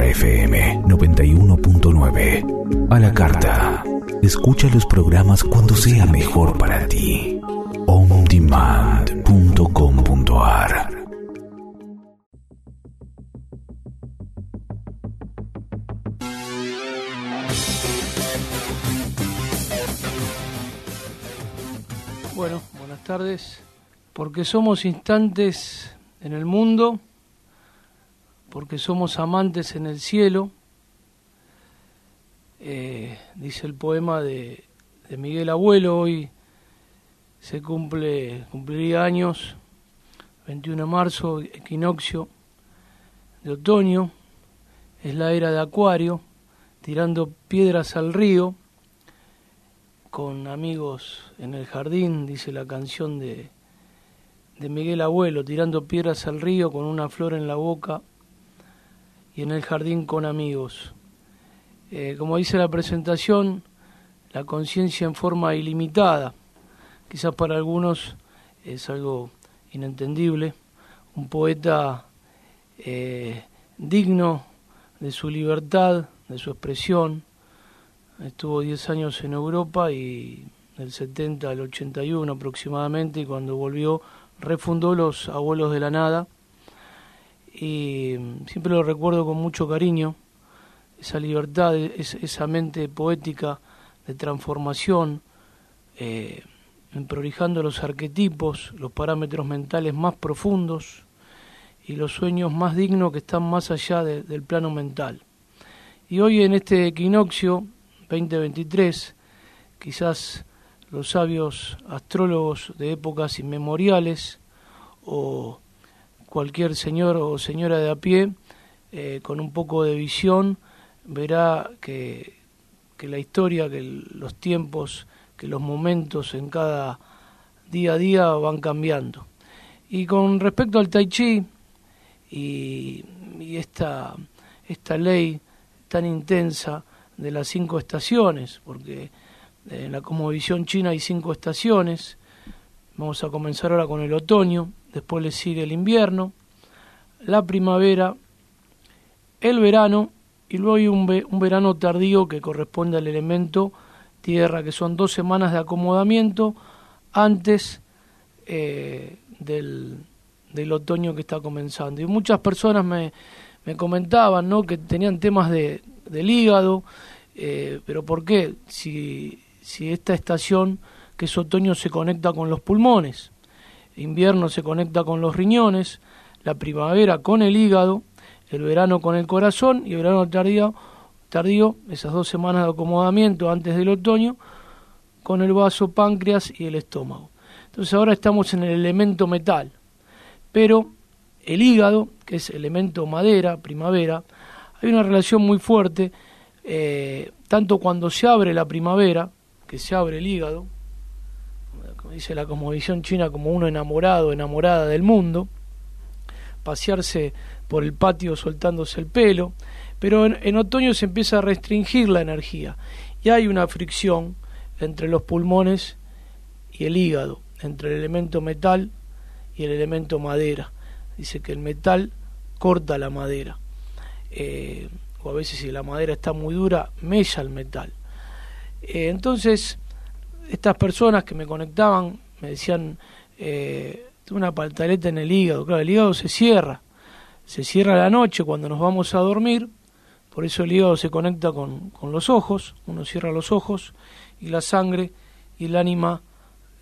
Mantra FM 91.9. A la carta. Escucha los programas cuando sea mejor para ti. ondemand.com.ar Bueno, buenas tardes. Porque somos instantes en el mundo, porque somos amantes en el cielo, eh, dice el poema de, Miguel Abuelo, hoy se cumple, cumpliría años, 21 de marzo, equinoccio de otoño, es la era de Acuario, tirando piedras al río, con amigos en el jardín, dice la canción de, de Miguel Abuelo, tirando piedras al río con una flor en la boca y en el jardín con amigos. Eh, como dice la presentación, la conciencia en forma ilimitada. Quizás para algunos es algo inentendible. Un poeta eh, digno de su libertad, de su expresión. Estuvo 10 años en Europa y del 70 al 81 aproximadamente, y cuando volvió refundó los Abuelos de la Nada y siempre lo recuerdo con mucho cariño, esa libertad, esa mente poética de transformación, eh, prolijando los arquetipos, los parámetros mentales más profundos y los sueños más dignos que están más allá del plano mental. Y hoy en este equinoccio 2023, quizás los sabios astrólogos de épocas inmemoriales o cualquier señor o señora de a pie eh, con un poco de visión verá que, que la historia, que los tiempos, que los momentos en cada día a día van cambiando. Y con respecto al tai chi y, y esta, esta ley tan intensa de las cinco estaciones, porque en la cosmovisión china hay cinco estaciones. Vamos a comenzar ahora con el otoño, después le sigue el invierno, la primavera, el verano y luego hay un, un verano tardío que corresponde al elemento tierra, que son dos semanas de acomodamiento antes eh, del, otoño que está comenzando. Y muchas personas me, me comentaban ¿no? que tenían temas de, del hígado, eh, pero ¿por qué? Si si esta estación que es otoño se conecta con los pulmones, invierno se conecta con los riñones, la primavera con el hígado, el verano con el corazón y el verano tardío, tardío esas dos semanas de acomodamiento antes del otoño, con el vaso, páncreas y el estómago. Entonces ahora estamos en el elemento metal, pero el hígado, que es elemento madera, primavera, hay una relación muy fuerte, eh, tanto cuando se abre la primavera, que se abre el hígado, dice la cosmovisión china, como uno enamorado, enamorada del mundo, pasearse por el patio soltándose el pelo, pero en, otoño se empieza a restringir la energía y hay una fricción entre los pulmones y el hígado, entre el elemento metal y el elemento madera. Dice que el metal corta la madera, eh, o a veces si la madera está muy dura, mella el metal. Eh, entonces, estas personas que me conectaban me decían, eh, una paltaleta en el hígado. Claro, el hígado se cierra, se cierra la noche cuando nos vamos a dormir, por eso el hígado se conecta con, con los ojos, uno cierra los ojos y la sangre y el ánima,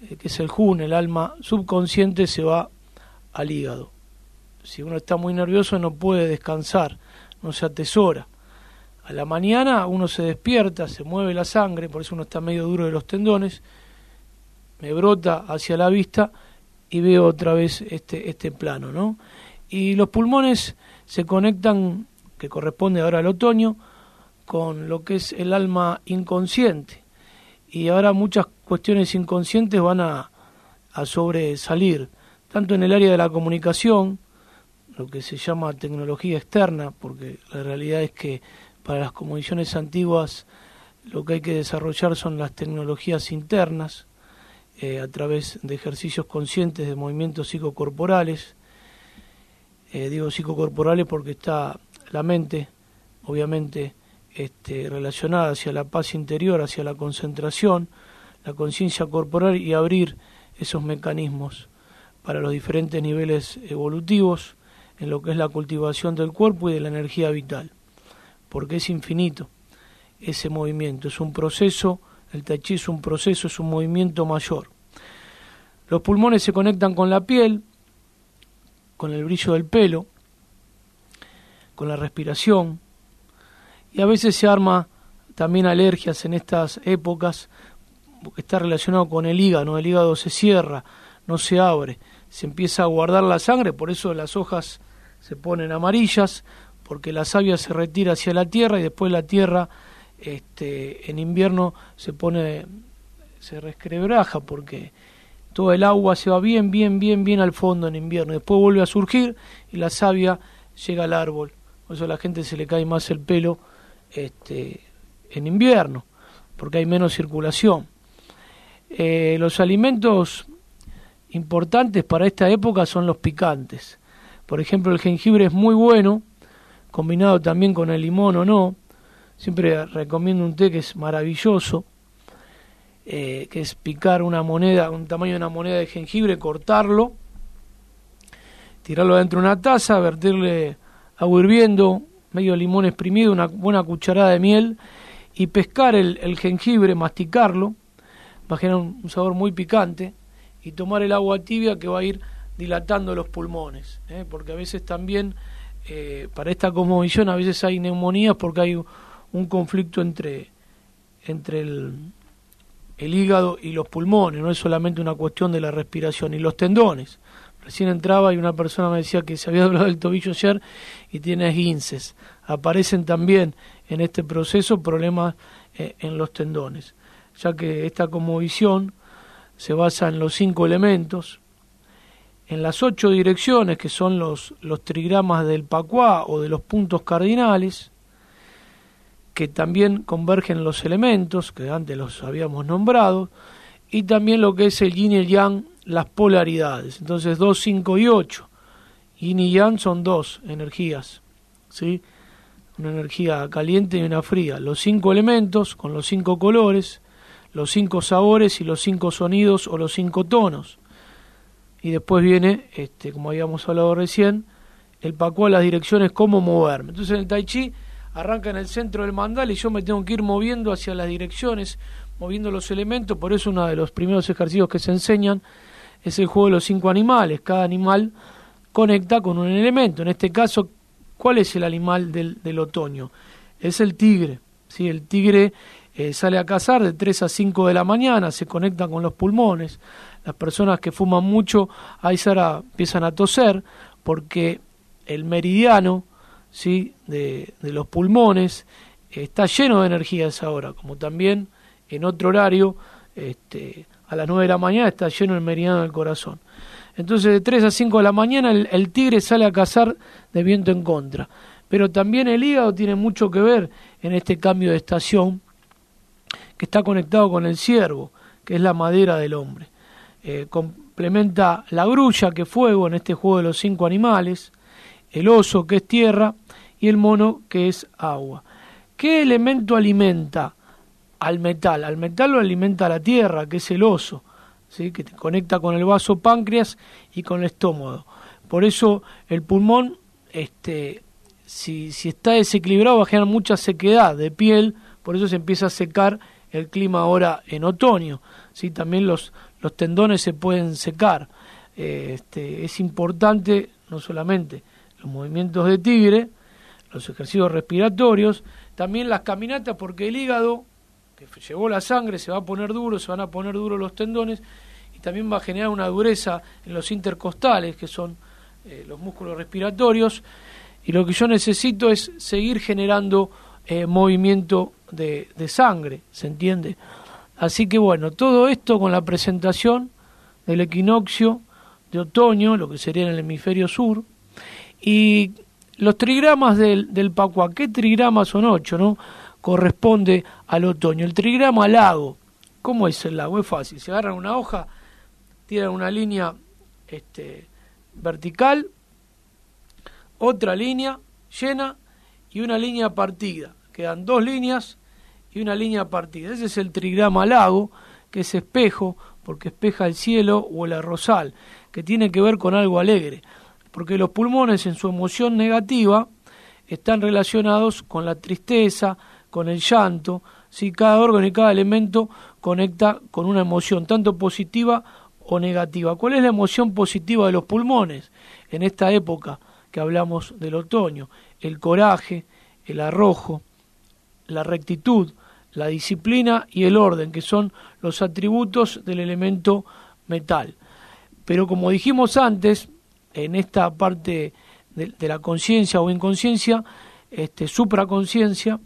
eh, que es el jun, el alma subconsciente, se va al hígado. Si uno está muy nervioso no puede descansar, no se atesora. A la mañana uno se despierta, se mueve la sangre, por eso uno está medio duro de los tendones, me brota hacia la vista y veo otra vez este, este plano, ¿no? Y los pulmones se conectan, que corresponde ahora al otoño, con lo que es el alma inconsciente. Y ahora muchas cuestiones inconscientes van a, a sobresalir, tanto en el área de la comunicación, lo que se llama tecnología externa, porque la realidad es que para las comunicaciones antiguas lo que hay que desarrollar son las tecnologías internas, eh, a través de ejercicios conscientes de movimientos psicocorporales. Eh, digo psicocorporales porque está la mente, obviamente, este, relacionada hacia la paz interior, hacia la concentración, la conciencia corporal y abrir esos mecanismos para los diferentes niveles evolutivos en lo que es la cultivación del cuerpo y de la energía vital, porque es infinito ese movimiento, es un proceso, el tai es un proceso, es un movimiento mayor. Los pulmones se conectan con la piel, con el brillo del pelo, con la respiración, y a veces se arma también alergias en estas épocas, porque está relacionado con el hígado, el hígado se cierra, no se abre, se empieza a guardar la sangre, por eso las hojas se ponen amarillas, porque la savia se retira hacia la tierra y después la tierra este, en invierno se pone, se resquebraja porque todo el agua se va bien, bien, bien, bien al fondo en invierno. Después vuelve a surgir y la savia llega al árbol. Por eso a la gente se le cae más el pelo este, en invierno, porque hay menos circulación. Eh, los alimentos importantes para esta época son los picantes. Por ejemplo, el jengibre es muy bueno, combinado también con el limón o no. Siempre recomiendo un té que es maravilloso, eh, que es picar una moneda, un tamaño de una moneda de jengibre, cortarlo, tirarlo dentro de una taza, vertirle agua hirviendo, medio limón exprimido, una buena cucharada de miel y pescar el, jengibre, masticarlo, va a generar un sabor muy picante y tomar el agua tibia que va a ir dilatando los pulmones, ¿eh? porque a veces también eh, para esta cosmovisión a veces hay neumonías porque hay un conflicto entre, entre el, el hígado y los pulmones, no es solamente una cuestión de la respiración, y los tendones. Recién entraba y una persona me decía que se había doblado el tobillo ayer y tiene esguinces. Aparecen también en este proceso problemas eh, en los tendones, ya que esta visión se basa en los cinco elementos, en las ocho direcciones que son los, los trigramas del Pacuá o de los puntos cardinales, que también convergen los elementos, que antes los habíamos nombrado, y también lo que es el yin y el yang, las polaridades. Entonces 2, 5 y 8. Yin y yang son dos energías, ¿sí? Una energía caliente y una fría. Los cinco elementos con los cinco colores, los cinco sabores y los cinco sonidos o los cinco tonos y después viene, este, como habíamos hablado recién, el a las direcciones, cómo moverme. Entonces en el Tai Chi arranca en el centro del mandal y yo me tengo que ir moviendo hacia las direcciones, moviendo los elementos, por eso uno de los primeros ejercicios que se enseñan es el juego de los cinco animales. Cada animal conecta con un elemento. En este caso, ¿cuál es el animal del, del otoño? Es el tigre. ¿sí? El tigre eh, sale a cazar de 3 a 5 de la mañana, se conecta con los pulmones. Las personas que fuman mucho ahí Sara, empiezan a toser porque el meridiano ¿sí? de, los pulmones está lleno de energía a esa hora, como también en otro horario, este, a las 9 de la mañana está lleno el meridiano del corazón. Entonces de 3 a 5 de la mañana el tigre sale a cazar de viento en contra. Pero también el hígado tiene mucho que ver en este cambio de estación que está conectado con el ciervo, que es la madera del hombre. Eh, complementa la grulla, que es fuego en este juego de los cinco animales, el oso, que es tierra, y el mono, que es agua. ¿Qué elemento alimenta al metal? Al metal lo alimenta la tierra, que es el oso, ¿sí? que te conecta con el vaso páncreas y con el estómago. Por eso el pulmón, este, si, si está desequilibrado, va a generar mucha sequedad de piel, por eso se empieza a secar el clima ahora en otoño. ¿sí? También los, los tendones se pueden secar. Eh, este, es importante no solamente los movimientos de tigre, los ejercicios respiratorios, también las caminatas porque el hígado, que llevó la sangre, se va a poner duro, se van a poner duros los tendones y también va a generar una dureza en los intercostales, que son eh, los músculos respiratorios, y lo que yo necesito es seguir generando eh, movimiento de, de sangre, ¿se entiende? Así que bueno, todo esto con la presentación del equinoccio de otoño, lo que sería en el hemisferio sur, y los trigramas del, del Pacuá, ¿qué trigramas son ocho, no? Corresponde al otoño. El trigrama lago, ¿cómo es el lago? Es fácil, se agarran una hoja, tiran una línea este, vertical, otra línea llena y una línea partida. Quedan dos líneas y una línea partida. Ese es el trigrama lago, que es espejo, porque espeja el cielo o el arrozal, que tiene que ver con algo alegre, porque los pulmones en su emoción negativa están relacionados con la tristeza, con el llanto, si cada órgano y cada elemento conecta con una emoción, tanto positiva o negativa. ¿Cuál es la emoción positiva de los pulmones en esta época que hablamos del otoño? El coraje, el arrojo, la rectitud, la disciplina y el orden, que son los atributos del elemento metal. Pero como dijimos antes, en esta parte de, la conciencia o inconsciencia, este, supraconciencia,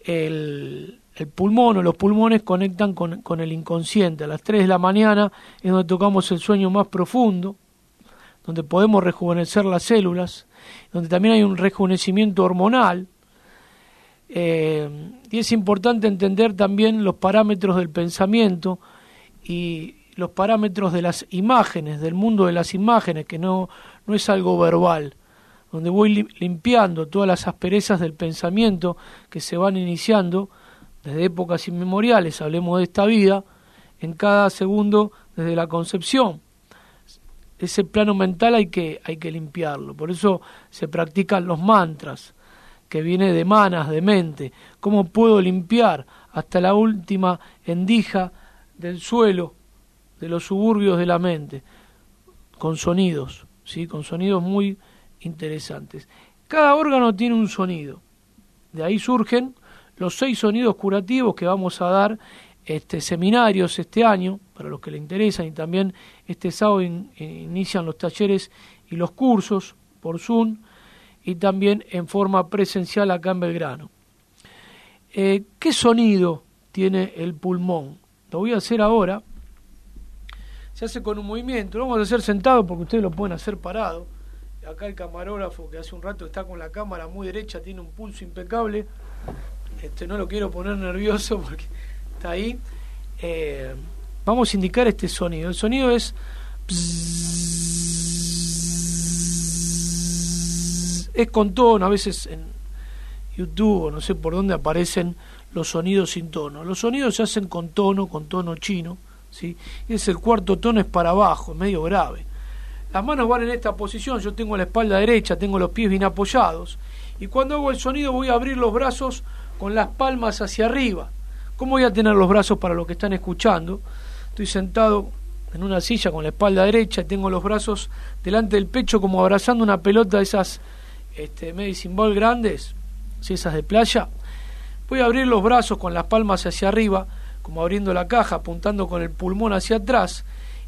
el, el, pulmón o los pulmones conectan con, con, el inconsciente. A las 3 de la mañana es donde tocamos el sueño más profundo, donde podemos rejuvenecer las células, donde también hay un rejuvenecimiento hormonal, eh, y es importante entender también los parámetros del pensamiento y los parámetros de las imágenes, del mundo de las imágenes, que no, no es algo verbal, donde voy limpiando todas las asperezas del pensamiento que se van iniciando desde épocas inmemoriales, hablemos de esta vida, en cada segundo desde la concepción. Ese plano mental hay que, hay que limpiarlo, por eso se practican los mantras, que viene de manas, de mente, cómo puedo limpiar hasta la última endija del suelo de los suburbios de la mente, con sonidos, ¿sí? con sonidos muy interesantes. Cada órgano tiene un sonido, de ahí surgen los seis sonidos curativos que vamos a dar este, seminarios este año, para los que le interesan, y también este sábado inician los talleres y los cursos por Zoom, y también en forma presencial acá en Belgrano. Eh, ¿Qué sonido tiene el pulmón? Lo voy a hacer ahora. Se hace con un movimiento. Lo vamos a hacer sentado porque ustedes lo pueden hacer parado. Acá el camarógrafo que hace un rato está con la cámara muy derecha, tiene un pulso impecable. Este, no lo quiero poner nervioso porque está ahí. Eh, vamos a indicar este sonido. El sonido es es con tono, a veces en YouTube o no sé por dónde aparecen los sonidos sin tono. Los sonidos se hacen con tono, con tono chino, ¿sí? Y es el cuarto tono es para abajo, es medio grave. Las manos van en esta posición, yo tengo la espalda derecha, tengo los pies bien apoyados, y cuando hago el sonido voy a abrir los brazos con las palmas hacia arriba. ¿Cómo voy a tener los brazos para los que están escuchando? Estoy sentado en una silla con la espalda derecha y tengo los brazos delante del pecho como abrazando una pelota de esas este, medicine ball grandes, si esas de playa, voy a abrir los brazos con las palmas hacia arriba, como abriendo la caja, apuntando con el pulmón hacia atrás,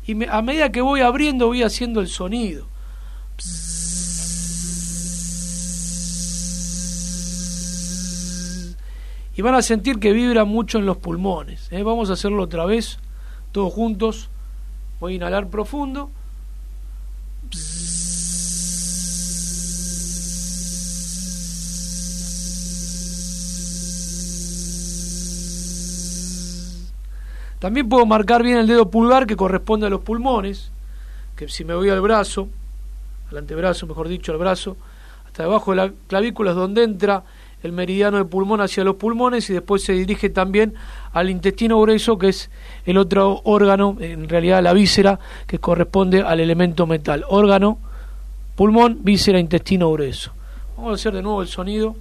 y a medida que voy abriendo voy haciendo el sonido. Y van a sentir que vibra mucho en los pulmones. ¿eh? Vamos a hacerlo otra vez, todos juntos. Voy a inhalar profundo. También puedo marcar bien el dedo pulgar que corresponde a los pulmones, que si me voy al brazo, al antebrazo, mejor dicho, al brazo, hasta debajo de la clavícula es donde entra el meridiano del pulmón hacia los pulmones y después se dirige también al intestino grueso, que es el otro órgano, en realidad la víscera, que corresponde al elemento metal. Órgano, pulmón, víscera, intestino grueso. Vamos a hacer de nuevo el sonido.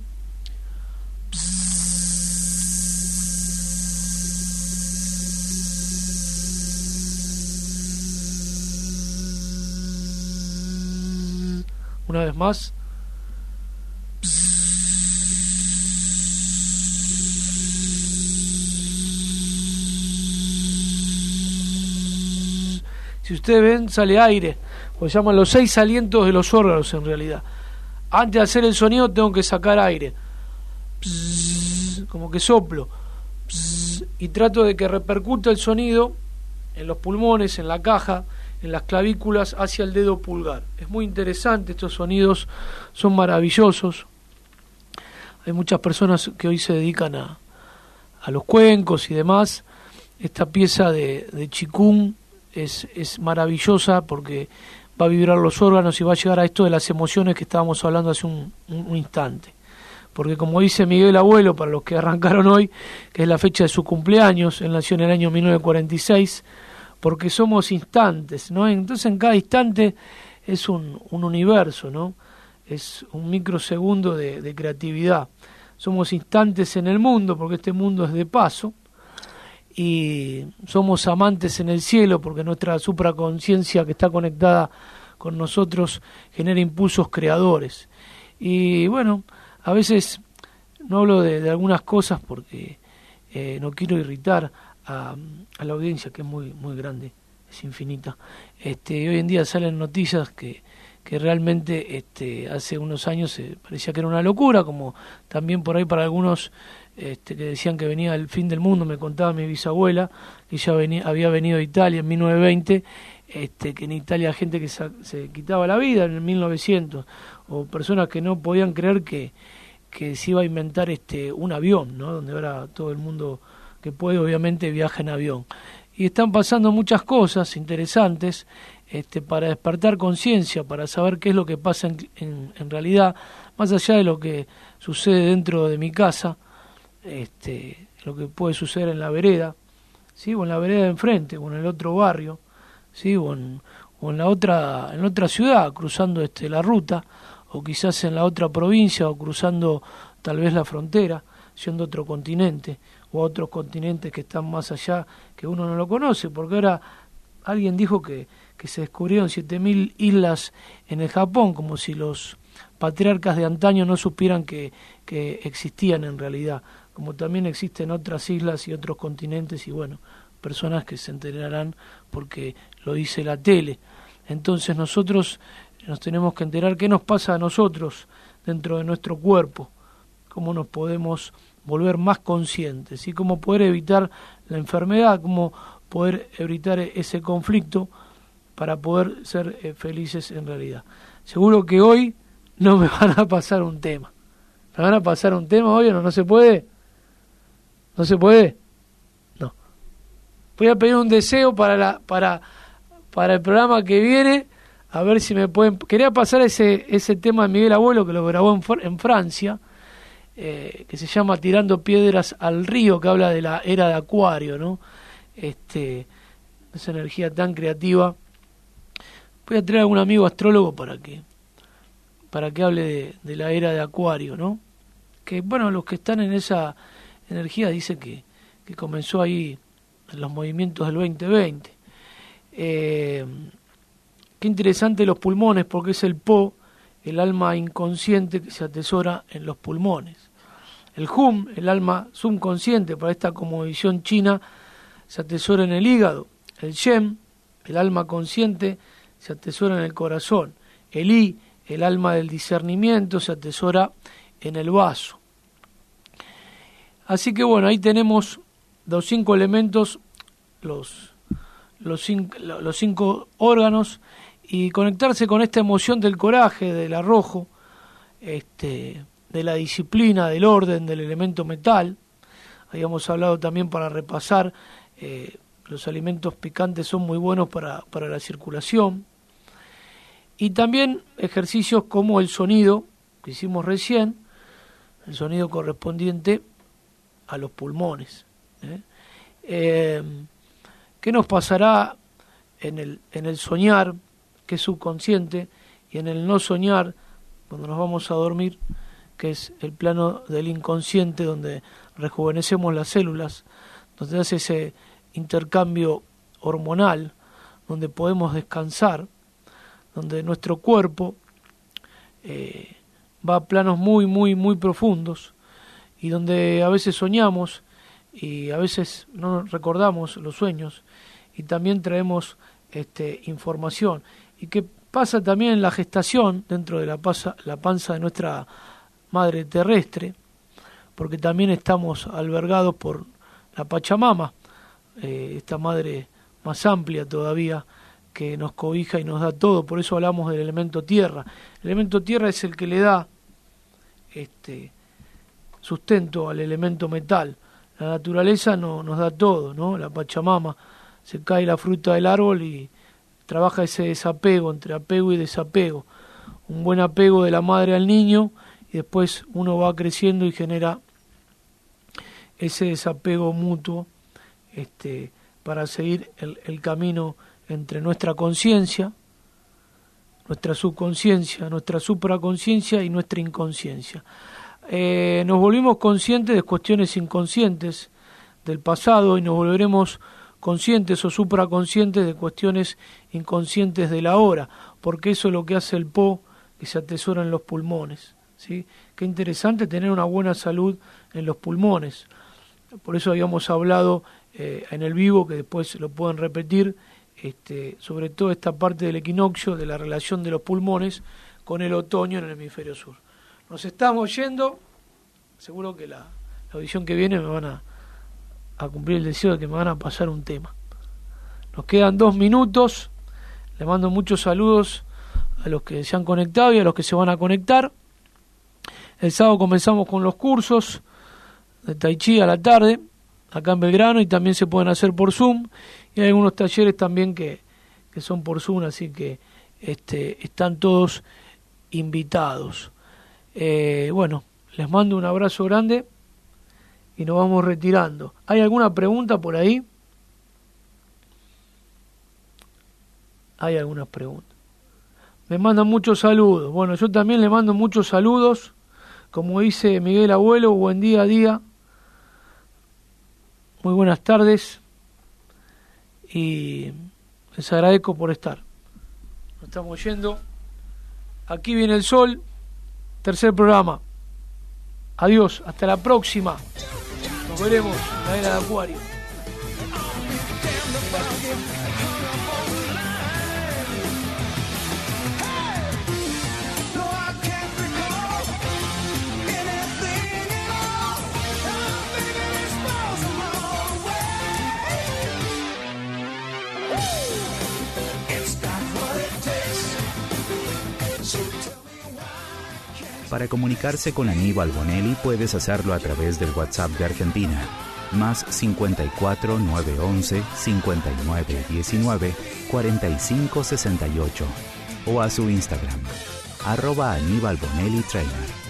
Una vez más. Si ustedes ven, sale aire, se llaman los seis alientos de los órganos en realidad. antes de hacer el sonido tengo que sacar aire. como que soplo. y trato de que repercuta el sonido en los pulmones, en la caja, en las clavículas hacia el dedo pulgar. Es muy interesante, estos sonidos son maravillosos. Hay muchas personas que hoy se dedican a, a los cuencos y demás. Esta pieza de, de chikung es, es maravillosa porque va a vibrar los órganos y va a llegar a esto de las emociones que estábamos hablando hace un, instante. Porque como dice Miguel Abuelo, para los que arrancaron hoy, que es la fecha de su cumpleaños, él nació en el año 1946, porque somos instantes, ¿no? Entonces en cada instante es un, un universo, ¿no? Es un microsegundo de, creatividad. Somos instantes en el mundo, porque este mundo es de paso, y somos amantes en el cielo porque nuestra supraconciencia que está conectada con nosotros genera impulsos creadores. Y bueno, a veces no hablo de, algunas cosas porque eh, no quiero irritar a, la audiencia que es muy muy grande, es infinita. Este, hoy en día salen noticias que, que realmente este, hace unos años parecía que era una locura, como también por ahí para algunos este, que decían que venía el fin del mundo, me contaba mi bisabuela, que ya venía, había venido a Italia en 1920, este, que en Italia gente que se, quitaba la vida en el 1900, o personas que no podían creer que, que se iba a inventar este, un avión, ¿no? donde ahora todo el mundo que puede obviamente viaja en avión. Y están pasando muchas cosas interesantes este, para despertar conciencia, para saber qué es lo que pasa en, en realidad, más allá de lo que sucede dentro de mi casa, este, lo que puede suceder en la vereda, ¿sí? o en la vereda de enfrente, o en el otro barrio, ¿sí? o, en, o en la otra, en otra ciudad, cruzando este, la ruta, o quizás en la otra provincia, o cruzando tal vez la frontera, siendo otro continente, o otros continentes que están más allá, que uno no lo conoce, porque ahora alguien dijo que, que se descubrieron 7.000 islas en el Japón, como si los patriarcas de antaño no supieran que, que existían en realidad como también existen otras islas y otros continentes y bueno, personas que se enterarán porque lo dice la tele. Entonces nosotros nos tenemos que enterar qué nos pasa a nosotros dentro de nuestro cuerpo, cómo nos podemos volver más conscientes y cómo poder evitar la enfermedad, cómo poder evitar ese conflicto para poder ser eh, felices en realidad. Seguro que hoy no me van a pasar un tema. ¿Me van a pasar un tema hoy o no? ¿No se puede? ¿No se puede? No. Voy a pedir un deseo para, la, para, para el programa que viene, a ver si me pueden... Quería pasar ese, ese tema de Miguel Abuelo, que lo grabó en, en Francia, eh, que se llama Tirando Piedras al Río, que habla de la era de Acuario, ¿no? Este, esa energía tan creativa. Voy a traer a algún amigo astrólogo para que para que hable de, la era de Acuario, ¿no? Que bueno, los que están en esa energía dice que, que comenzó ahí en los movimientos del 2020. Eh, qué interesante los pulmones, porque es el Po, el alma inconsciente que se atesora en los pulmones. El Hum, el alma subconsciente para esta como visión china, se atesora en el hígado. El Shem, el alma consciente, se atesora en el corazón. El I, el alma del discernimiento, se atesora en el vaso. Así que bueno, ahí tenemos los cinco elementos, los, los, cinco, los cinco órganos, y conectarse con esta emoción del coraje, del arrojo, este, de la disciplina, del orden, del elemento metal. Habíamos hablado también para repasar, eh, los alimentos picantes son muy buenos para, para la circulación. Y también ejercicios como el sonido, que hicimos recién, el sonido correspondiente a los pulmones. ¿eh? Eh, qué nos pasará en el, en el soñar, que es subconsciente, y en el no soñar, cuando nos vamos a dormir, que es el plano del inconsciente, donde rejuvenecemos las células, donde hace ese intercambio hormonal, donde podemos descansar, donde nuestro cuerpo eh, va a planos muy, muy, muy profundos, y donde a veces soñamos y a veces no recordamos los sueños y también traemos este, información. Y qué pasa también en la gestación, dentro de la, la panza de nuestra madre terrestre, porque también estamos albergados por la Pachamama, eh, esta madre más amplia todavía que nos cobija y nos da todo, por eso hablamos del elemento tierra. El elemento tierra es el que le da este sustento al elemento metal. La naturaleza no, nos da todo, ¿no? La Pachamama, se cae la fruta del árbol y trabaja ese desapego, entre apego y desapego. Un buen apego de la madre al niño después uno va creciendo y genera ese desapego mutuo este, para seguir el, el camino entre nuestra conciencia, nuestra subconsciencia, nuestra supraconciencia y nuestra inconsciencia. Eh, nos volvimos conscientes de cuestiones inconscientes del pasado y nos volveremos conscientes o supraconscientes de cuestiones inconscientes de la hora, porque eso es lo que hace el Po que se atesora en los pulmones. Qué interesante tener una buena salud en los pulmones. Por eso habíamos hablado eh, en el vivo, que después lo pueden repetir, este, sobre todo esta parte del equinoccio, de la relación de los pulmones con el otoño en el hemisferio sur. Nos estamos yendo, seguro que la, la audición que viene me van a, a cumplir el deseo de que me van a pasar un tema. Nos quedan dos minutos, le mando muchos saludos a los que se han conectado y a los que se van a conectar. El sábado comenzamos con los cursos de Tai Chi a la tarde, acá en Belgrano, y también se pueden hacer por Zoom. Y hay algunos talleres también que, que son por Zoom, así que este, están todos invitados. Eh, bueno, les mando un abrazo grande y nos vamos retirando. ¿Hay alguna pregunta por ahí? Hay algunas preguntas. Me mandan muchos saludos. Bueno, yo también le mando muchos saludos. Como dice Miguel Abuelo, buen día a día. Muy buenas tardes. Y les agradezco por estar. Nos estamos yendo. Aquí viene el sol. Tercer programa. Adiós. Hasta la próxima. Nos veremos en la era de Acuario. Para comunicarse con Aníbal Bonelli puedes hacerlo a través del WhatsApp de Argentina, más 54 911 59 19 45 68 o a su Instagram, arroba Aníbal Bonelli Trainer.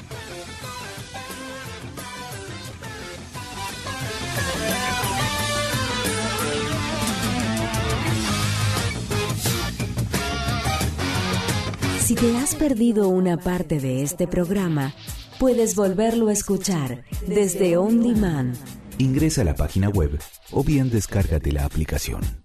Si te has perdido una parte de este programa, puedes volverlo a escuchar desde On Demand. Ingresa a la página web o bien descárgate la aplicación.